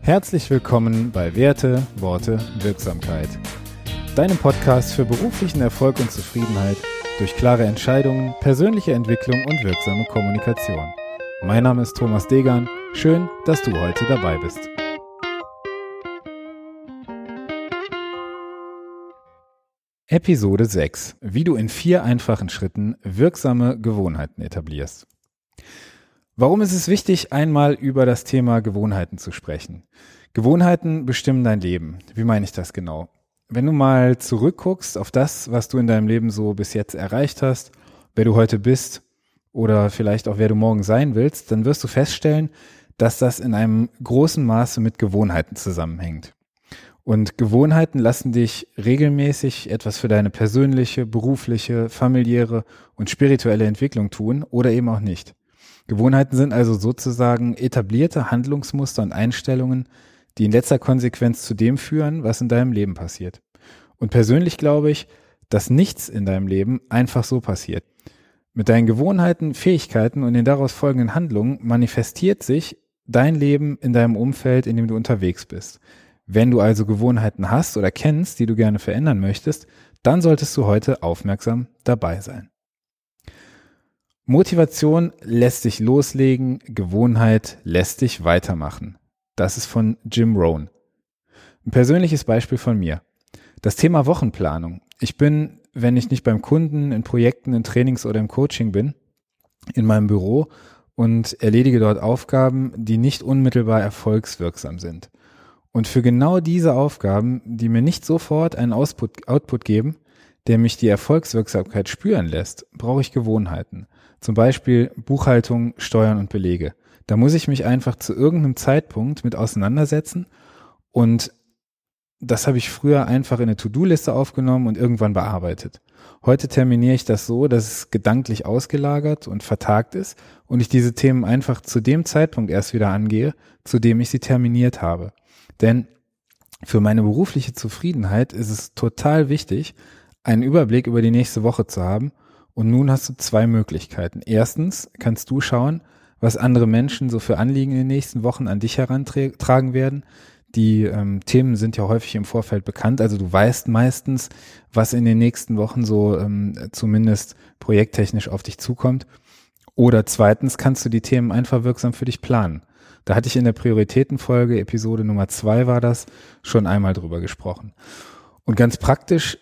Herzlich willkommen bei Werte, Worte, Wirksamkeit. Deinem Podcast für beruflichen Erfolg und Zufriedenheit durch klare Entscheidungen, persönliche Entwicklung und wirksame Kommunikation. Mein Name ist Thomas Degan. Schön, dass du heute dabei bist. Episode 6. Wie du in vier einfachen Schritten wirksame Gewohnheiten etablierst. Warum ist es wichtig, einmal über das Thema Gewohnheiten zu sprechen? Gewohnheiten bestimmen dein Leben. Wie meine ich das genau? Wenn du mal zurückguckst auf das, was du in deinem Leben so bis jetzt erreicht hast, wer du heute bist oder vielleicht auch wer du morgen sein willst, dann wirst du feststellen, dass das in einem großen Maße mit Gewohnheiten zusammenhängt. Und Gewohnheiten lassen dich regelmäßig etwas für deine persönliche, berufliche, familiäre und spirituelle Entwicklung tun oder eben auch nicht. Gewohnheiten sind also sozusagen etablierte Handlungsmuster und Einstellungen, die in letzter Konsequenz zu dem führen, was in deinem Leben passiert. Und persönlich glaube ich, dass nichts in deinem Leben einfach so passiert. Mit deinen Gewohnheiten, Fähigkeiten und den daraus folgenden Handlungen manifestiert sich dein Leben in deinem Umfeld, in dem du unterwegs bist. Wenn du also Gewohnheiten hast oder kennst, die du gerne verändern möchtest, dann solltest du heute aufmerksam dabei sein. Motivation lässt dich loslegen, Gewohnheit lässt dich weitermachen. Das ist von Jim Rohn. Ein persönliches Beispiel von mir. Das Thema Wochenplanung. Ich bin, wenn ich nicht beim Kunden, in Projekten, in Trainings oder im Coaching bin, in meinem Büro und erledige dort Aufgaben, die nicht unmittelbar erfolgswirksam sind. Und für genau diese Aufgaben, die mir nicht sofort einen Output, Output geben, der mich die Erfolgswirksamkeit spüren lässt, brauche ich Gewohnheiten. Zum Beispiel Buchhaltung, Steuern und Belege. Da muss ich mich einfach zu irgendeinem Zeitpunkt mit auseinandersetzen und das habe ich früher einfach in eine To-Do-Liste aufgenommen und irgendwann bearbeitet. Heute terminiere ich das so, dass es gedanklich ausgelagert und vertagt ist und ich diese Themen einfach zu dem Zeitpunkt erst wieder angehe, zu dem ich sie terminiert habe. Denn für meine berufliche Zufriedenheit ist es total wichtig, einen Überblick über die nächste Woche zu haben. Und nun hast du zwei Möglichkeiten. Erstens kannst du schauen, was andere Menschen so für Anliegen in den nächsten Wochen an dich herantragen werden. Die ähm, Themen sind ja häufig im Vorfeld bekannt, also du weißt meistens, was in den nächsten Wochen so ähm, zumindest projekttechnisch auf dich zukommt. Oder zweitens kannst du die Themen einfach wirksam für dich planen. Da hatte ich in der Prioritätenfolge, Episode Nummer zwei war das, schon einmal drüber gesprochen. Und ganz praktisch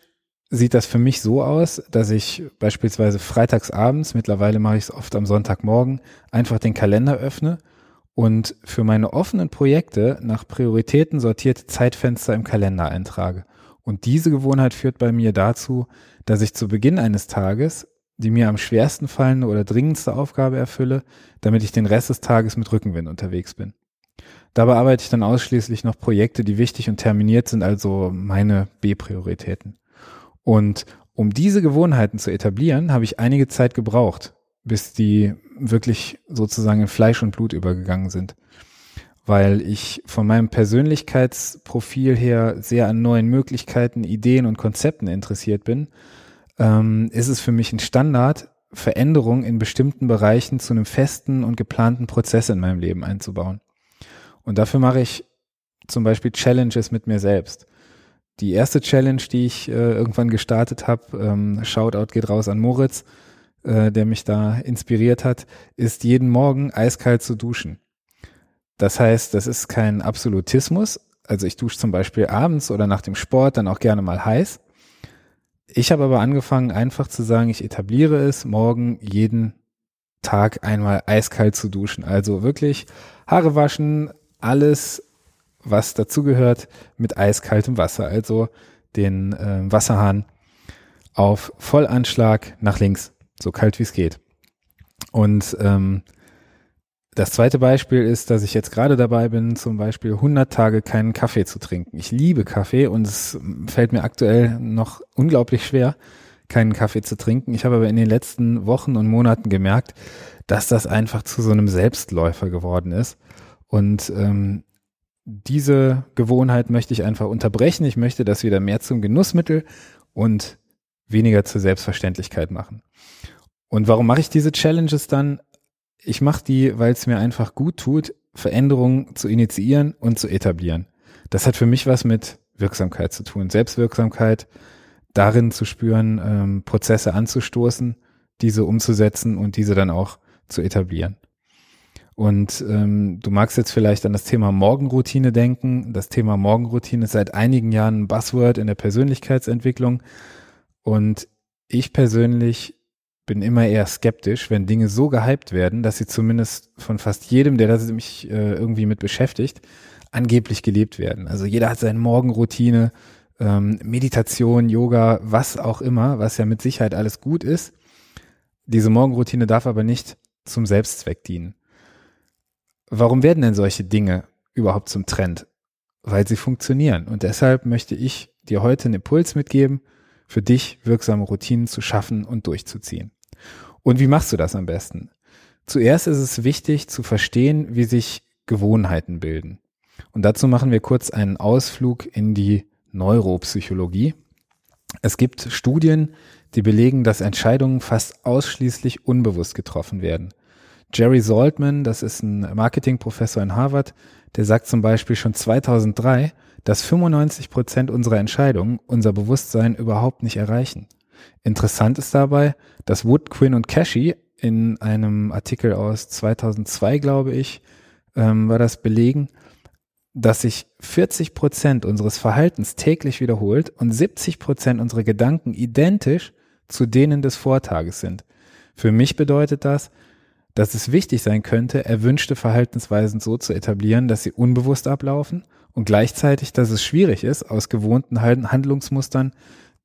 sieht das für mich so aus, dass ich beispielsweise freitags abends, mittlerweile mache ich es oft am Sonntagmorgen, einfach den Kalender öffne und für meine offenen Projekte nach Prioritäten sortierte Zeitfenster im Kalender eintrage. Und diese Gewohnheit führt bei mir dazu, dass ich zu Beginn eines Tages die mir am schwersten fallende oder dringendste Aufgabe erfülle, damit ich den Rest des Tages mit Rückenwind unterwegs bin. Dabei arbeite ich dann ausschließlich noch Projekte, die wichtig und terminiert sind, also meine B-Prioritäten. Und um diese Gewohnheiten zu etablieren, habe ich einige Zeit gebraucht, bis die wirklich sozusagen in Fleisch und Blut übergegangen sind. Weil ich von meinem Persönlichkeitsprofil her sehr an neuen Möglichkeiten, Ideen und Konzepten interessiert bin ähm, ist es für mich ein Standard, Veränderungen in bestimmten Bereichen zu einem festen und geplanten Prozess in meinem Leben einzubauen. Und dafür mache ich zum Beispiel Challenges mit mir selbst. Die erste Challenge, die ich äh, irgendwann gestartet habe, ähm, Shoutout geht raus an Moritz, äh, der mich da inspiriert hat, ist jeden Morgen eiskalt zu duschen. Das heißt, das ist kein Absolutismus. Also ich dusche zum Beispiel abends oder nach dem Sport dann auch gerne mal heiß. Ich habe aber angefangen, einfach zu sagen, ich etabliere es, morgen jeden Tag einmal eiskalt zu duschen. Also wirklich Haare waschen, alles, was dazugehört, mit eiskaltem Wasser. Also den äh, Wasserhahn auf Vollanschlag nach links, so kalt wie es geht. Und ähm, das zweite Beispiel ist, dass ich jetzt gerade dabei bin, zum Beispiel 100 Tage keinen Kaffee zu trinken. Ich liebe Kaffee und es fällt mir aktuell noch unglaublich schwer, keinen Kaffee zu trinken. Ich habe aber in den letzten Wochen und Monaten gemerkt, dass das einfach zu so einem Selbstläufer geworden ist. Und ähm, diese Gewohnheit möchte ich einfach unterbrechen. Ich möchte das wieder mehr zum Genussmittel und weniger zur Selbstverständlichkeit machen. Und warum mache ich diese Challenges dann? ich mache die, weil es mir einfach gut tut, Veränderungen zu initiieren und zu etablieren. Das hat für mich was mit Wirksamkeit zu tun. Selbstwirksamkeit darin zu spüren, ähm, Prozesse anzustoßen, diese umzusetzen und diese dann auch zu etablieren. Und ähm, du magst jetzt vielleicht an das Thema Morgenroutine denken. Das Thema Morgenroutine ist seit einigen Jahren ein Buzzword in der Persönlichkeitsentwicklung. Und ich persönlich bin immer eher skeptisch, wenn Dinge so gehypt werden, dass sie zumindest von fast jedem, der das mich äh, irgendwie mit beschäftigt, angeblich gelebt werden. Also jeder hat seine Morgenroutine, ähm, Meditation, Yoga, was auch immer, was ja mit Sicherheit alles gut ist. Diese Morgenroutine darf aber nicht zum Selbstzweck dienen. Warum werden denn solche Dinge überhaupt zum Trend? Weil sie funktionieren. Und deshalb möchte ich dir heute einen Impuls mitgeben, für dich wirksame Routinen zu schaffen und durchzuziehen. Und wie machst du das am besten? Zuerst ist es wichtig zu verstehen, wie sich Gewohnheiten bilden. Und dazu machen wir kurz einen Ausflug in die Neuropsychologie. Es gibt Studien, die belegen, dass Entscheidungen fast ausschließlich unbewusst getroffen werden. Jerry Saltman, das ist ein Marketingprofessor in Harvard, der sagt zum Beispiel schon 2003, dass 95 Prozent unserer Entscheidungen unser Bewusstsein überhaupt nicht erreichen. Interessant ist dabei, dass Wood, Quinn und Cashy in einem Artikel aus 2002, glaube ich, ähm, war das belegen, dass sich 40 Prozent unseres Verhaltens täglich wiederholt und 70 Prozent unserer Gedanken identisch zu denen des Vortages sind. Für mich bedeutet das, dass es wichtig sein könnte, erwünschte Verhaltensweisen so zu etablieren, dass sie unbewusst ablaufen und gleichzeitig, dass es schwierig ist, aus gewohnten Handlungsmustern,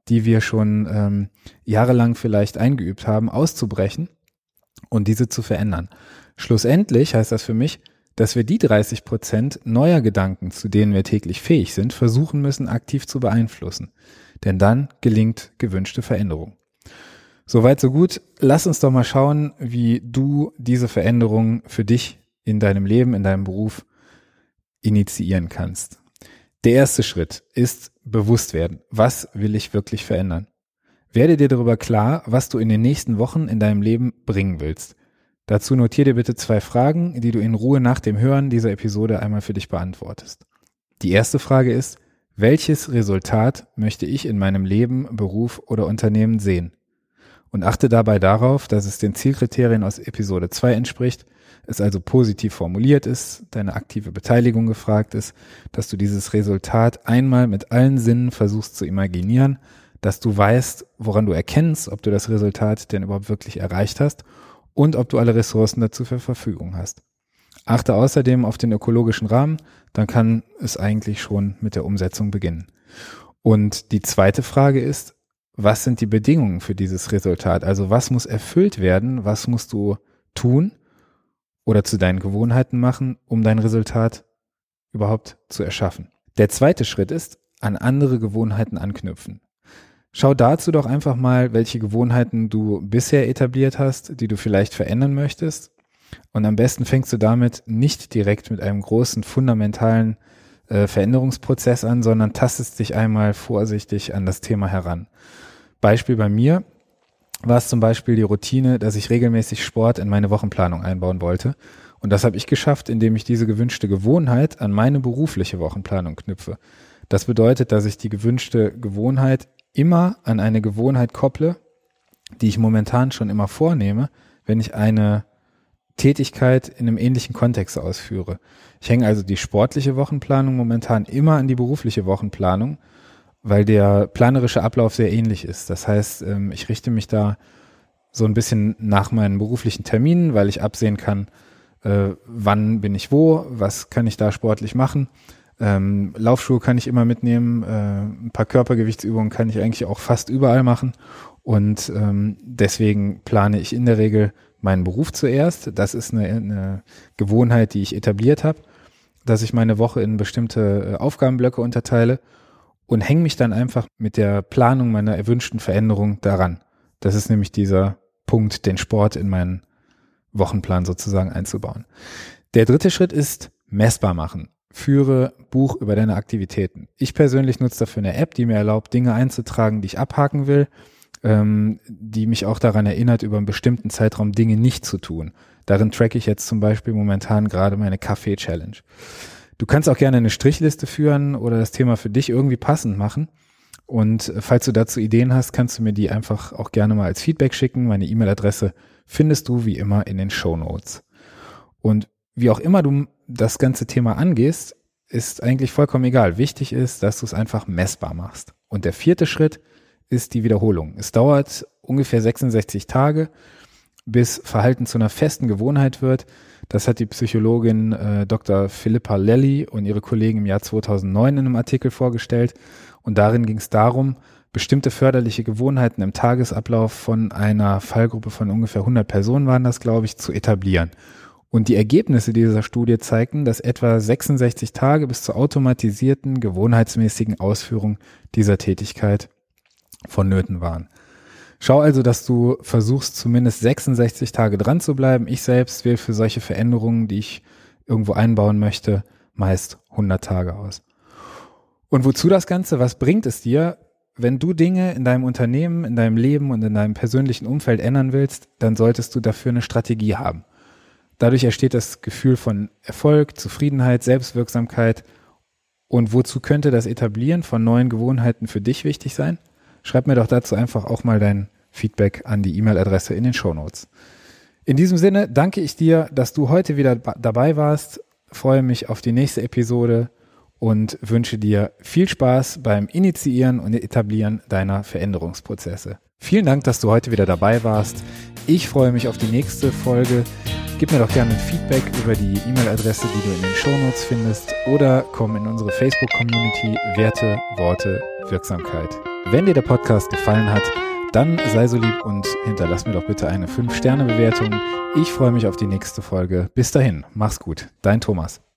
die wir schon ähm, jahrelang vielleicht eingeübt haben, auszubrechen und diese zu verändern. Schlussendlich heißt das für mich, dass wir die 30 Prozent neuer Gedanken, zu denen wir täglich fähig sind, versuchen müssen, aktiv zu beeinflussen. Denn dann gelingt gewünschte Veränderung. Soweit, so gut. Lass uns doch mal schauen, wie du diese Veränderung für dich in deinem Leben, in deinem Beruf initiieren kannst. Der erste Schritt ist bewusst werden. Was will ich wirklich verändern? Werde dir darüber klar, was du in den nächsten Wochen in deinem Leben bringen willst. Dazu notiere dir bitte zwei Fragen, die du in Ruhe nach dem Hören dieser Episode einmal für dich beantwortest. Die erste Frage ist, welches Resultat möchte ich in meinem Leben, Beruf oder Unternehmen sehen? Und achte dabei darauf, dass es den Zielkriterien aus Episode 2 entspricht, es also positiv formuliert ist, deine aktive Beteiligung gefragt ist, dass du dieses Resultat einmal mit allen Sinnen versuchst zu imaginieren, dass du weißt, woran du erkennst, ob du das Resultat denn überhaupt wirklich erreicht hast und ob du alle Ressourcen dazu zur Verfügung hast. Achte außerdem auf den ökologischen Rahmen, dann kann es eigentlich schon mit der Umsetzung beginnen. Und die zweite Frage ist, was sind die Bedingungen für dieses Resultat? Also was muss erfüllt werden? Was musst du tun oder zu deinen Gewohnheiten machen, um dein Resultat überhaupt zu erschaffen? Der zweite Schritt ist, an andere Gewohnheiten anknüpfen. Schau dazu doch einfach mal, welche Gewohnheiten du bisher etabliert hast, die du vielleicht verändern möchtest. Und am besten fängst du damit nicht direkt mit einem großen fundamentalen äh, Veränderungsprozess an, sondern tastest dich einmal vorsichtig an das Thema heran. Beispiel bei mir war es zum Beispiel die Routine, dass ich regelmäßig Sport in meine Wochenplanung einbauen wollte. Und das habe ich geschafft, indem ich diese gewünschte Gewohnheit an meine berufliche Wochenplanung knüpfe. Das bedeutet, dass ich die gewünschte Gewohnheit immer an eine Gewohnheit kopple, die ich momentan schon immer vornehme, wenn ich eine Tätigkeit in einem ähnlichen Kontext ausführe. Ich hänge also die sportliche Wochenplanung momentan immer an die berufliche Wochenplanung weil der planerische Ablauf sehr ähnlich ist. Das heißt, ähm, ich richte mich da so ein bisschen nach meinen beruflichen Terminen, weil ich absehen kann, äh, wann bin ich wo, was kann ich da sportlich machen. Ähm, Laufschuhe kann ich immer mitnehmen, äh, ein paar Körpergewichtsübungen kann ich eigentlich auch fast überall machen. Und ähm, deswegen plane ich in der Regel meinen Beruf zuerst. Das ist eine, eine Gewohnheit, die ich etabliert habe, dass ich meine Woche in bestimmte äh, Aufgabenblöcke unterteile und hänge mich dann einfach mit der Planung meiner erwünschten Veränderung daran. Das ist nämlich dieser Punkt, den Sport in meinen Wochenplan sozusagen einzubauen. Der dritte Schritt ist messbar machen. Führe Buch über deine Aktivitäten. Ich persönlich nutze dafür eine App, die mir erlaubt, Dinge einzutragen, die ich abhaken will. ähm, die mich auch daran erinnert, über einen bestimmten Zeitraum Dinge nicht zu tun. Darin tracke ich jetzt zum Beispiel momentan gerade meine Kaffee-Challenge. Du kannst auch gerne eine Strichliste führen oder das Thema für dich irgendwie passend machen. Und äh, falls du dazu Ideen hast, kannst du mir die einfach auch gerne mal als Feedback schicken. Meine E-Mail-Adresse findest du wie immer in den Show Notes. Und wie auch immer du das ganze Thema angehst, ist eigentlich vollkommen egal. Wichtig ist, dass du es einfach messbar machst. Und der vierte Schritt ist die Wiederholung. Es dauert ungefähr 66 Tage, bis Verhalten zu einer festen Gewohnheit wird. Das hat die Psychologin äh, Dr. Philippa Lelly und ihre Kollegen im Jahr 2009 in einem Artikel vorgestellt. Und darin ging es darum, bestimmte förderliche Gewohnheiten im Tagesablauf von einer Fallgruppe von ungefähr 100 Personen waren das, glaube ich, zu etablieren. Und die Ergebnisse dieser Studie zeigten, dass etwa 66 Tage bis zur automatisierten, gewohnheitsmäßigen Ausführung dieser Tätigkeit vonnöten waren. Schau also, dass du versuchst, zumindest 66 Tage dran zu bleiben. Ich selbst wähle für solche Veränderungen, die ich irgendwo einbauen möchte, meist 100 Tage aus. Und wozu das Ganze? Was bringt es dir? Wenn du Dinge in deinem Unternehmen, in deinem Leben und in deinem persönlichen Umfeld ändern willst, dann solltest du dafür eine Strategie haben. Dadurch entsteht das Gefühl von Erfolg, Zufriedenheit, Selbstwirksamkeit. Und wozu könnte das Etablieren von neuen Gewohnheiten für dich wichtig sein? Schreib mir doch dazu einfach auch mal dein Feedback an die E-Mail-Adresse in den Show Notes. In diesem Sinne danke ich dir, dass du heute wieder dabei warst. Freue mich auf die nächste Episode und wünsche dir viel Spaß beim Initiieren und Etablieren deiner Veränderungsprozesse. Vielen Dank, dass du heute wieder dabei warst. Ich freue mich auf die nächste Folge. Gib mir doch gerne ein Feedback über die E-Mail-Adresse, die du in den Shownotes findest oder komm in unsere Facebook-Community Werte, Worte, Wirksamkeit. Wenn dir der Podcast gefallen hat, dann sei so lieb und hinterlass mir doch bitte eine 5-Sterne-Bewertung. Ich freue mich auf die nächste Folge. Bis dahin, mach's gut. Dein Thomas.